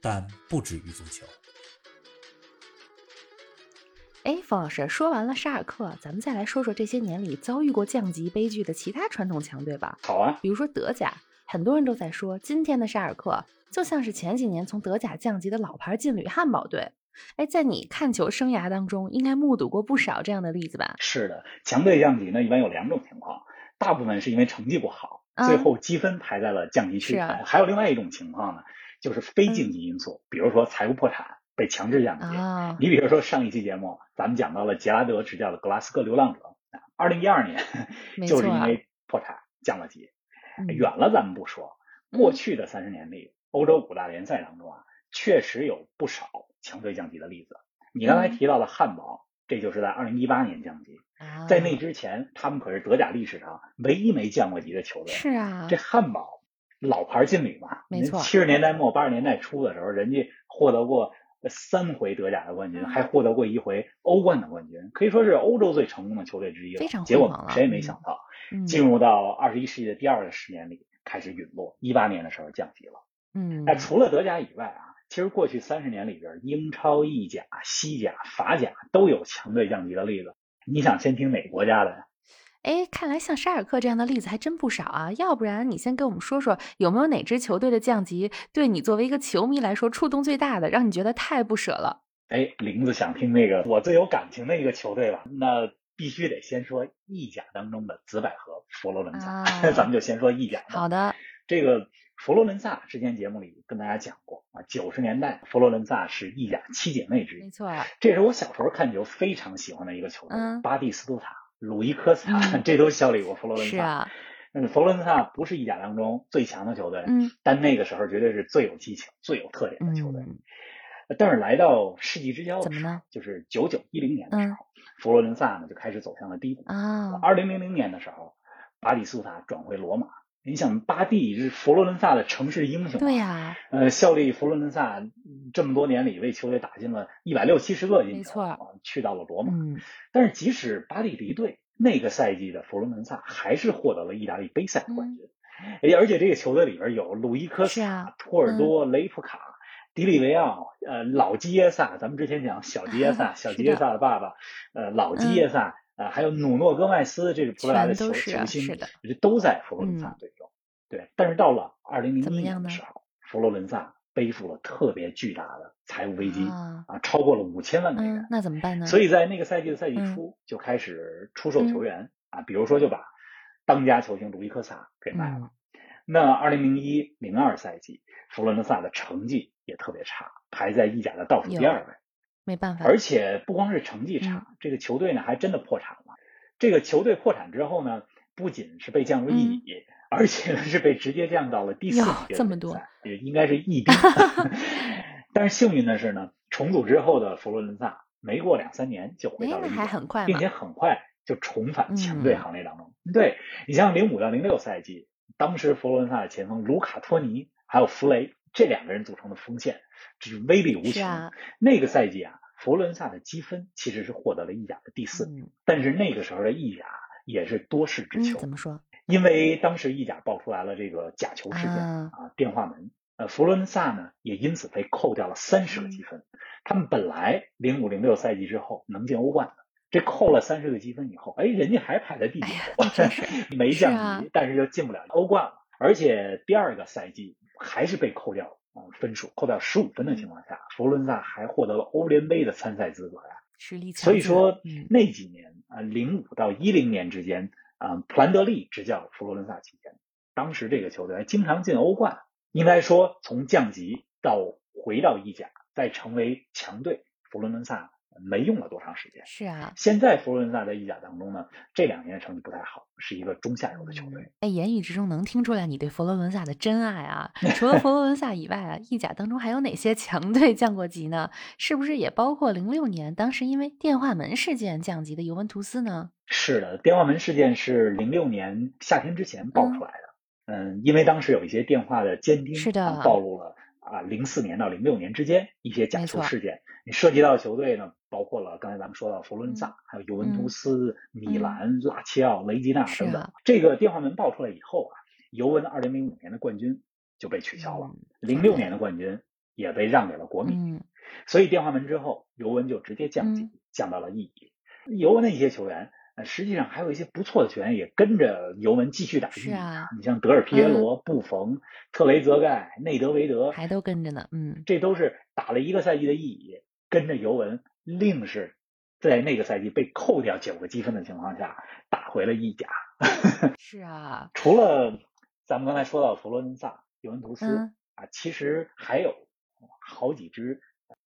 但不止于足球。哎，冯老师，说完了沙尔克，咱们再来说说这些年里遭遇过降级悲剧的其他传统强队吧。好啊，比如说德甲，很多人都在说，今天的沙尔克就像是前几年从德甲降级的老牌劲旅汉堡队。哎，在你看球生涯当中，应该目睹过不少这样的例子吧？是的，强队降级呢，一般有两种情况，大部分是因为成绩不好，最后积分排在了降级区。啊，还有另外一种情况呢。就是非竞技因素，比如说财务破产被强制降级。你比如说上一期节目咱们讲到了杰拉德执教的格拉斯哥流浪者，二零一二年就是因为破产降了级。远了咱们不说，过去的三十年里，欧洲五大联赛当中啊，确实有不少强队降级的例子。你刚才提到了汉堡，这就是在二零一八年降级。在那之前，他们可是德甲历史上唯一没降过级的球队。是啊，这汉堡。老牌劲旅嘛，没错。七十年代末八十年代初的时候，人家获得过三回德甲的冠军，还获得过一回欧冠的冠军，可以说是欧洲最成功的球队之一了。非常结果谁也没想到，进入到二十一世纪的第二个十年里开始陨落，一八年的时候降级了。嗯，那除了德甲以外啊，其实过去三十年里边，英超、意甲、西甲、法甲都有强队降级的例子。你想先听哪个国家的呀？哎，看来像沙尔克这样的例子还真不少啊！要不然你先跟我们说说，有没有哪支球队的降级对你作为一个球迷来说触动最大的，让你觉得太不舍了？哎，林子想听那个我最有感情的一个球队吧？那必须得先说意甲当中的紫百合佛罗伦萨，咱们就先说意甲。好的，这个佛罗伦萨之前节目里跟大家讲过啊，九十年代佛罗伦萨是意甲七姐妹之一，没错，这是我小时候看球非常喜欢的一个球队，巴蒂斯图塔。鲁伊科斯塔，这都效力过佛罗伦萨。是啊，嗯，佛罗伦萨不是意甲当中最强的球队，嗯，但那个时候绝对是最有激情、最有特点的球队。但是来到世纪之交的时候？就是九九一零年的时候，佛罗伦萨呢就开始走向了低谷啊。二零零零年的时候，巴蒂斯塔转回罗马。你想，巴蒂是佛罗伦萨的城市英雄，对呀，呃，效力佛罗伦萨这么多年里，为球队打进了一百六七十个进球，没错，去到了罗马。嗯，但是即使巴蒂离队，那个赛季的佛罗伦萨还是获得了意大利杯赛的冠军。哎，而且这个球队里边有鲁伊科斯塔、托尔多、雷普卡、迪里维奥，呃，老基耶萨，咱们之前讲小基耶萨，小基耶萨的爸爸，呃，老基耶萨，呃，还有努诺戈麦斯，这是葡萄牙的球球星，这都在佛罗伦萨队中。对，但是到了二零零一年的时候，佛罗伦萨背负了特别巨大的财务危机啊，超过了五千万美元。那怎么办呢？所以在那个赛季的赛季初就开始出售球员啊，比如说就把当家球星卢伊科萨给卖了。那二零零一零二赛季，佛罗伦萨的成绩也特别差，排在意甲的倒数第二位。没办法。而且不光是成绩差，这个球队呢还真的破产了。这个球队破产之后呢，不仅是被降入一乙。而且呢，是被直接降到了第四级这么多，也应该是一兵。但是幸运的是呢，重组之后的佛罗伦萨没过两三年就回到了还很快，并且很快就重返强队行列当中。对你像零五到零六赛季，当时佛罗伦萨的前锋卢卡托尼还有弗雷这两个人组成的锋线，这是威力无穷。那个赛季啊，佛罗伦萨的积分其实是获得了意甲的第四，但是那个时候的意甲也是多事之秋。怎么说？因为当时意甲爆出来了这个假球事件啊，电话门，呃，佛罗伦萨呢也因此被扣掉了三十个积分。他们本来零五零六赛季之后能进欧冠的，这扣了三十个积分以后，哎，人家还排在第九，没降级，但是就进不了欧冠了。而且第二个赛季还是被扣掉啊分数，扣掉十五分的情况下，佛罗伦萨还获得了欧联杯的参赛资格呀。实力强，所以说那几年啊，零五到一零年之间。啊，普兰德利执教佛罗伦萨期间，当时这个球队经常进欧冠。应该说，从降级到回到意甲，再成为强队，佛罗伦萨没用了多长时间。是啊，现在佛罗伦萨在意甲当中呢，这两年成绩不太好，是一个中下游的球队。哎，言语之中能听出来你对佛罗伦萨的真爱啊！除了佛罗伦萨以外啊，意甲当中还有哪些强队降过级呢？是不是也包括零六年当时因为电话门事件降级的尤文图斯呢？是的，电话门事件是零六年夏天之前爆出来的。嗯，因为当时有一些电话的监听是的暴露了。啊，零四年到零六年之间一些假球事件，你涉及到的球队呢，包括了刚才咱们说到佛罗伦萨，还有尤文图斯、米兰、拉齐奥、雷吉纳等等。这个电话门爆出来以后啊，尤文二零零五年的冠军就被取消了，零六年的冠军也被让给了国米。所以电话门之后，尤文就直接降级，降到了一级。尤文的一些球员。实际上还有一些不错的球员也跟着尤文继续打是啊，你像德尔皮耶罗、布冯、特雷泽盖、内德维德，还都跟着呢。嗯，这都是打了一个赛季的意乙，跟着尤文，另是在那个赛季被扣掉九个积分的情况下打回了意甲。是啊，除了咱们刚才说到佛罗伦萨、尤文图斯啊，其实还有好几支。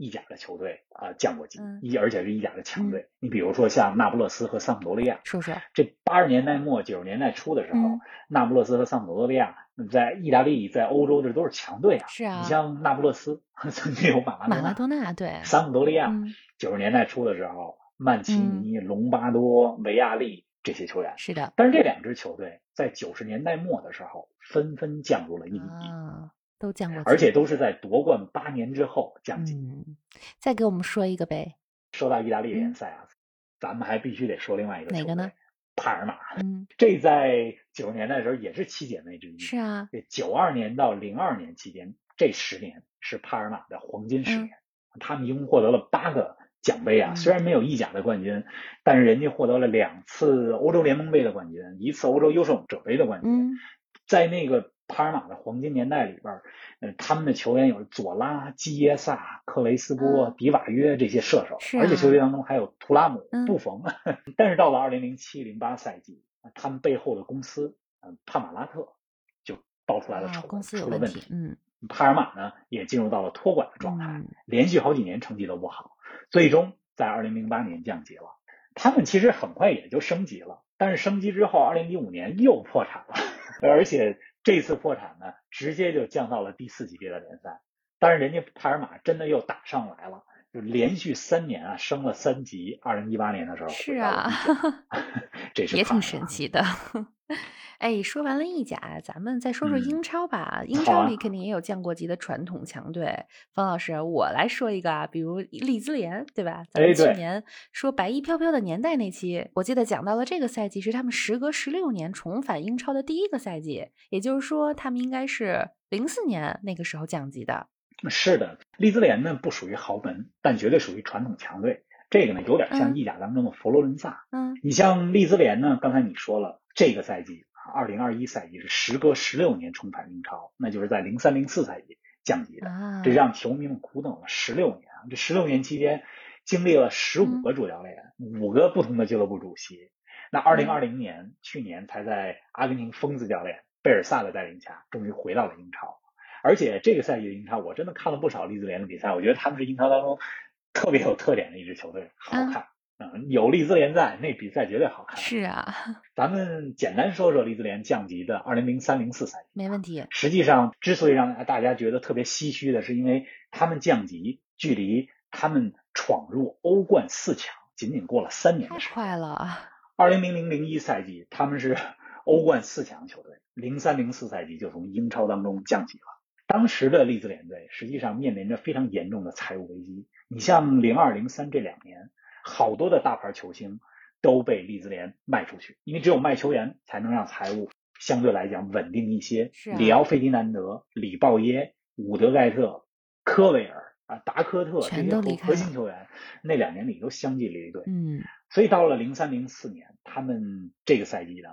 意甲的球队啊降过级，一而且是意甲的强队。你比如说像那不勒斯和桑普多利亚，是不是这八十年代末九十年代初的时候，那不勒斯和桑普多利亚在意大利在欧洲这都是强队啊。是啊，你像那不勒斯 曾经有马拉马拉多纳，对，桑普多利亚九十年代初的时候，曼奇尼、隆巴多、维亚利这些球员是的。但是这两支球队在九十年代末的时候纷纷降入了一级。都降过，而且都是在夺冠八年之后降级。嗯，再给我们说一个呗。说到意大利联赛啊，咱们还必须得说另外一个哪个呢？帕尔马。嗯，这在九十年代的时候也是七姐妹之一。是啊。九二年到零二年期间，这十年是帕尔马的黄金十年。他们一共获得了八个奖杯啊，虽然没有意甲的冠军，但是人家获得了两次欧洲联盟杯的冠军，一次欧洲优胜者杯的冠军。在那个。帕尔马的黄金年代里边，呃，他们的球员有佐拉、基耶萨、克雷斯波、迪瓦约这些射手，而且球队当中还有图拉姆、布冯。但是到了二零零七零八赛季，他们背后的公司，嗯，帕马拉特就爆出来了丑闻，出了问题。嗯，帕尔马呢也进入到了托管的状态，连续好几年成绩都不好，最终在二零零八年降级了。他们其实很快也就升级了，但是升级之后，二零一五年又破产了，而且。这次破产呢，直接就降到了第四级别的联赛。但是人家帕尔马真的又打上来了，就连续三年啊升了三级。二零一八年的时候是啊，这是也挺神奇的。哎，说完了意甲，咱们再说说英超吧。英超里肯定也有降过级的传统强队。方老师，我来说一个啊，比如利兹联，对吧？咱们去年说白衣飘飘的年代那期，我记得讲到了这个赛季是他们时隔十六年重返英超的第一个赛季，也就是说，他们应该是零四年那个时候降级的。是的，利兹联呢不属于豪门，但绝对属于传统强队。这个呢有点像意甲当中的佛罗伦萨。嗯，你像利兹联呢，刚才你说了，这个赛季。二零二一赛季是时隔十六年重返英超，那就是在零三零四赛季降级的，这让球迷们苦等了十六年啊！这十六年期间，经历了十五个主教练，五个不同的俱乐部主席。那二零二零年，去年才在阿根廷疯子教练贝尔萨的带领下，终于回到了英超。而且这个赛季的英超，我真的看了不少利兹联的比赛，我觉得他们是英超当中特别有特点的一支球队，好看。嗯，有利兹联在，那比赛绝对好看。是啊，咱们简单说说利兹联降级的二零零三零四赛季。没问题。实际上，之所以让大家觉得特别唏嘘的是，因为他们降级距离他们闯入欧冠四强仅仅过了三年的时间。太快了。二零零零零一赛季他们是 欧冠四强球队，零三零四赛季就从英超当中降级了。当时的利兹联队实际上面临着非常严重的财务危机。你像零二零三这两年。好多的大牌球星都被利兹联卖出去，因为只有卖球员才能让财务相对来讲稳定一些。里奥费迪南德、里鲍耶、伍德盖特、科维尔啊、达科特这些核心球员，那两年里都相继离队。嗯，所以到了零三零四年，他们这个赛季呢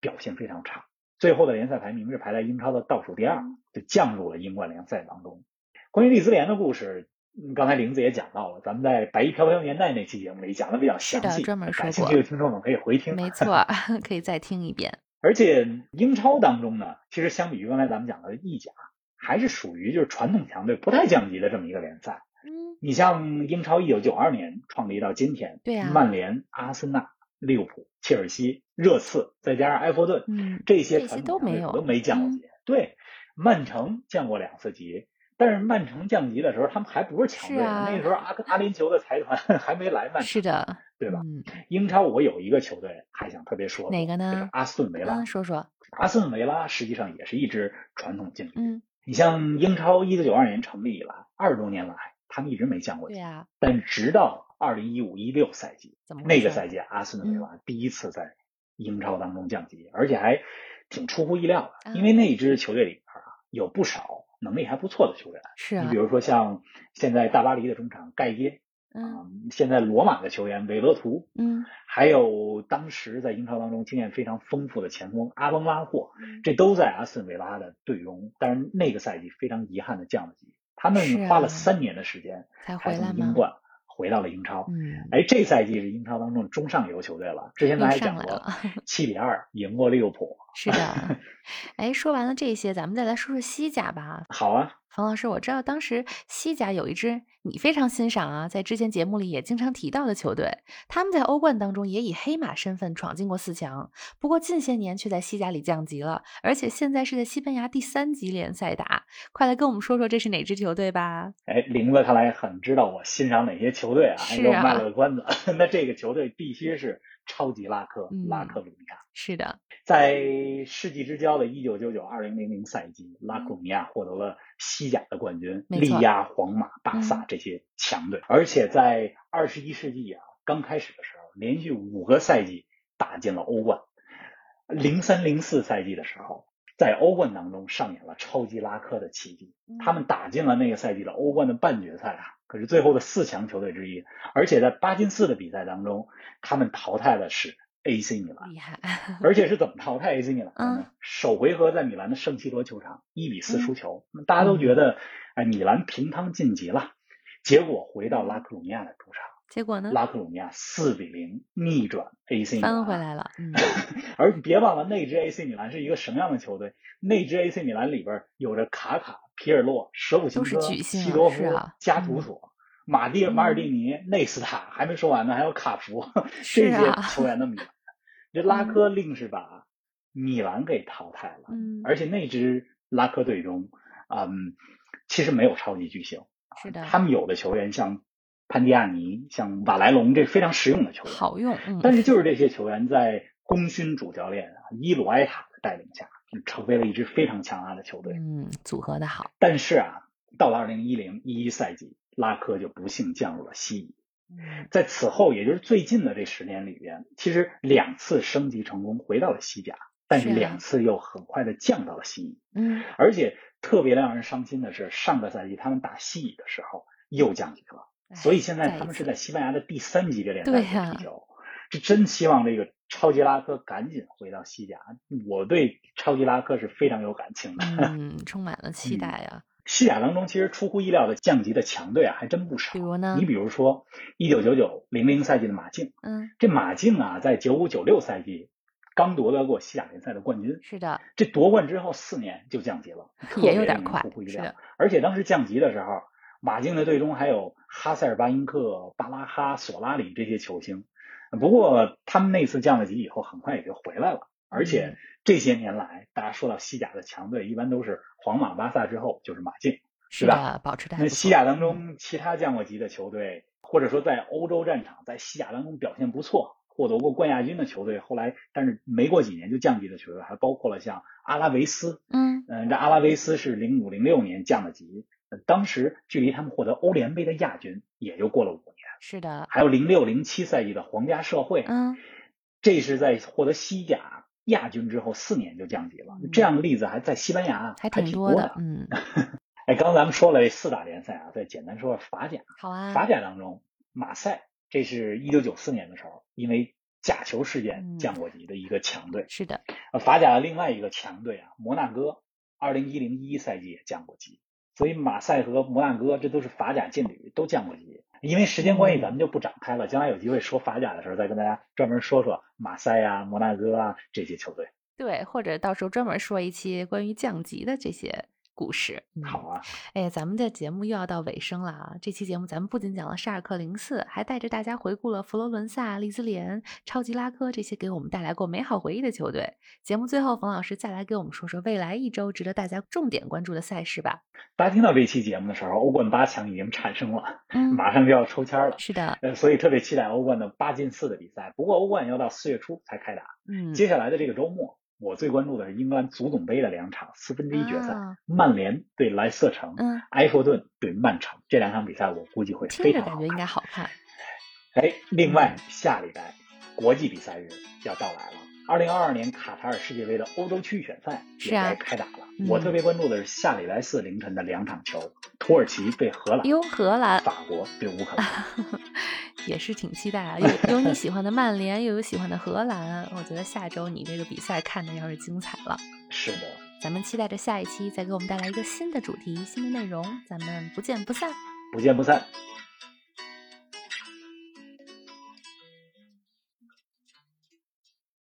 表现非常差，最后的联赛排名是排在英超的倒数第二，就降入了英冠联赛当中。关于利兹联的故事。刚才玲子也讲到了，咱们在《白衣飘飘年代》那期节目里讲的比较详细，专门说过。感兴趣的听众们可以回听。没错，可以再听一遍。而且英超当中呢，其实相比于刚才咱们讲的意甲，还是属于就是传统强队不太降级的这么一个联赛。嗯，你像英超一九九二年创立到今天，对呀，曼联、阿森纳、利物浦、切尔西、热刺，再加上埃弗顿，嗯，这些传统都没有都没降过级。对，曼城降过两次级。但是曼城降级的时候，他们还不是强队，啊、那时候阿阿联酋的财团 还没来曼城，是的，对吧？嗯、英超我有一个球队还想特别说，哪个呢？阿斯顿维拉。嗯，说说。阿斯顿维拉实际上也是一支传统劲旅。嗯，你像英超一九九二年成立以来，二十多年来，他们一直没降过级。对啊。但直到二零一五一六赛季，那个赛季阿斯顿维拉第一次在英超当中降级，嗯、而且还挺出乎意料的，因为那支球队里边啊有不少。能力还不错的球员，是啊，你比如说像现在大巴黎的中场盖耶，嗯，现在罗马的球员韦勒图，嗯，还有当时在英超当中经验非常丰富的前锋阿邦拉霍，嗯、这都在阿斯顿维拉的队中。但是那个赛季非常遗憾的降了级，他们啊花了三年的时间才回来从英冠回到了英超。嗯，哎，这赛季是英超当中中上游球队了。之前咱还讲过，七比二赢过利物浦。是的，哎，说完了这些，咱们再来说说西甲吧。好啊，冯老师，我知道当时西甲有一支你非常欣赏啊，在之前节目里也经常提到的球队，他们在欧冠当中也以黑马身份闯进过四强，不过近些年却在西甲里降级了，而且现在是在西班牙第三级联赛打。快来跟我们说说这是哪支球队吧？哎，玲子看来很知道我欣赏哪些球队啊，还给我卖了个关子。那这个球队必须是超级拉科，嗯、拉克鲁尼亚。是的。在世纪之交的1999-2000赛季，拉克鲁尼亚获得了西甲的冠军，力压皇马、巴萨这些强队。而且在21世纪啊刚开始的时候，连续五个赛季打进了欧冠。零三零四赛季的时候，在欧冠当中上演了超级拉科的奇迹，他们打进了那个赛季的欧冠的半决赛啊，可是最后的四强球队之一。而且在八进四的比赛当中，他们淘汰的是。AC 米兰厉害，而且是怎么淘汰 AC 米兰的嗯？呢？首回合在米兰的圣西罗球场一比四输球，那大家都觉得哎米兰平汤晋级了。结果回到拉科鲁尼亚的主场，结果呢？拉克鲁尼亚四比零逆转 AC 米兰，翻回来了。嗯，而别忘了那支 AC 米兰是一个什么样的球队？那支 AC 米兰里边有着卡卡、皮尔洛、舍甫琴科、西多夫、啊、加图索。嗯马蒂马尔蒂尼、内斯塔还没说完呢，还有卡福这些球员的米兰，这拉科另是把米兰给淘汰了。嗯，而且那支拉科队中，嗯，其实没有超级巨星。是的，他们有的球员像潘迪亚尼、像瓦莱隆，这非常实用的球员，好用。嗯，但是就是这些球员在功勋主教练伊鲁埃塔的带领下，成为了一支非常强大的球队。嗯，组合的好。但是啊，到了二零一零一一赛季。拉科就不幸降入了西乙，在此后，也就是最近的这十年里边，其实两次升级成功，回到了西甲，但是两次又很快的降到了西乙。嗯，而且特别让人伤心的是，上个赛季他们打西乙的时候又降级了，所以现在他们是在西班牙的第三级别联赛踢球。这真希望这个超级拉科赶紧回到西甲。我对超级拉科是非常有感情的，嗯，充满了期待啊。西甲当中，其实出乎意料的降级的强队啊，还真不少。比如呢？你比如说，一九九九零零赛季的马竞，嗯，这马竞啊，在九五九六赛季刚夺得过西甲联赛的冠军。是的，这夺冠之后四年就降级了，也有点快。出乎意料。而且当时降级的时候，马竞的队中还有哈塞尔巴因克、巴拉哈、索拉里这些球星。不过他们那次降了级以后，很快也就回来了。而且这些年来，大家说到西甲的强队，一般都是皇马、巴萨之后就是马竞，是吧？保持那西甲当中其他降过级的球队，或者说在欧洲战场在西甲当中表现不错，获得过冠亚军的球队，后来但是没过几年就降级的球队，还包括了像阿拉维斯，嗯嗯，这阿拉维斯是零五零六年降的级，当时距离他们获得欧联杯的亚军也就过了五年。是的，还有零六零七赛季的皇家社会，嗯，这是在获得西甲亚军之后四年就降级了。这样的例子还在西班牙还挺多的，嗯。哎，刚刚咱们说了这四大联赛啊，再简单说说法甲。好啊。法甲当中，马赛这是一九九四年的时候因为假球事件降过级的一个强队。是的。呃，法甲的另外一个强队啊，摩纳哥，二零一零一赛季也降过级。所以马赛和摩纳哥这都是法甲劲旅，都降过级。因为时间关系，咱们就不展开了。将来有机会说法甲的时候，再跟大家专门说说马赛啊、摩纳哥啊这些球队。对，或者到时候专门说一期关于降级的这些故事。好啊，哎，咱们的节目又要到尾声了啊！这期节目咱们不仅讲了沙尔克零四，还带着大家回顾了佛罗伦萨、利兹联、超级拉科这些给我们带来过美好回忆的球队。节目最后，冯老师再来给我们说说未来一周值得大家重点关注的赛事吧。大家听到这期节目的时候，欧冠八强已经产生了，嗯，马上就要抽签了。是的，呃，所以特别期待欧冠的八进四的比赛。不过欧冠要到四月初才开打，嗯，接下来的这个周末。我最关注的是英格兰足总杯的两场四分之一决赛，啊曼联对莱斯特城，嗯，埃弗顿对曼城，这两场比赛我估计会非常感觉应该好看。哎，另外下礼拜国际比赛日要到来了，二零二二年卡塔尔世界杯的欧洲区预选赛也该开打了。啊我特别关注的是下礼拜四凌晨的两场球，土耳其对荷兰，哟，荷兰，法国对乌克兰。也是挺期待啊，有有你喜欢的曼联，又有喜欢的荷兰，我觉得下周你这个比赛看的要是精彩了。是的，咱们期待着下一期再给我们带来一个新的主题、新的内容，咱们不见不散，不见不散。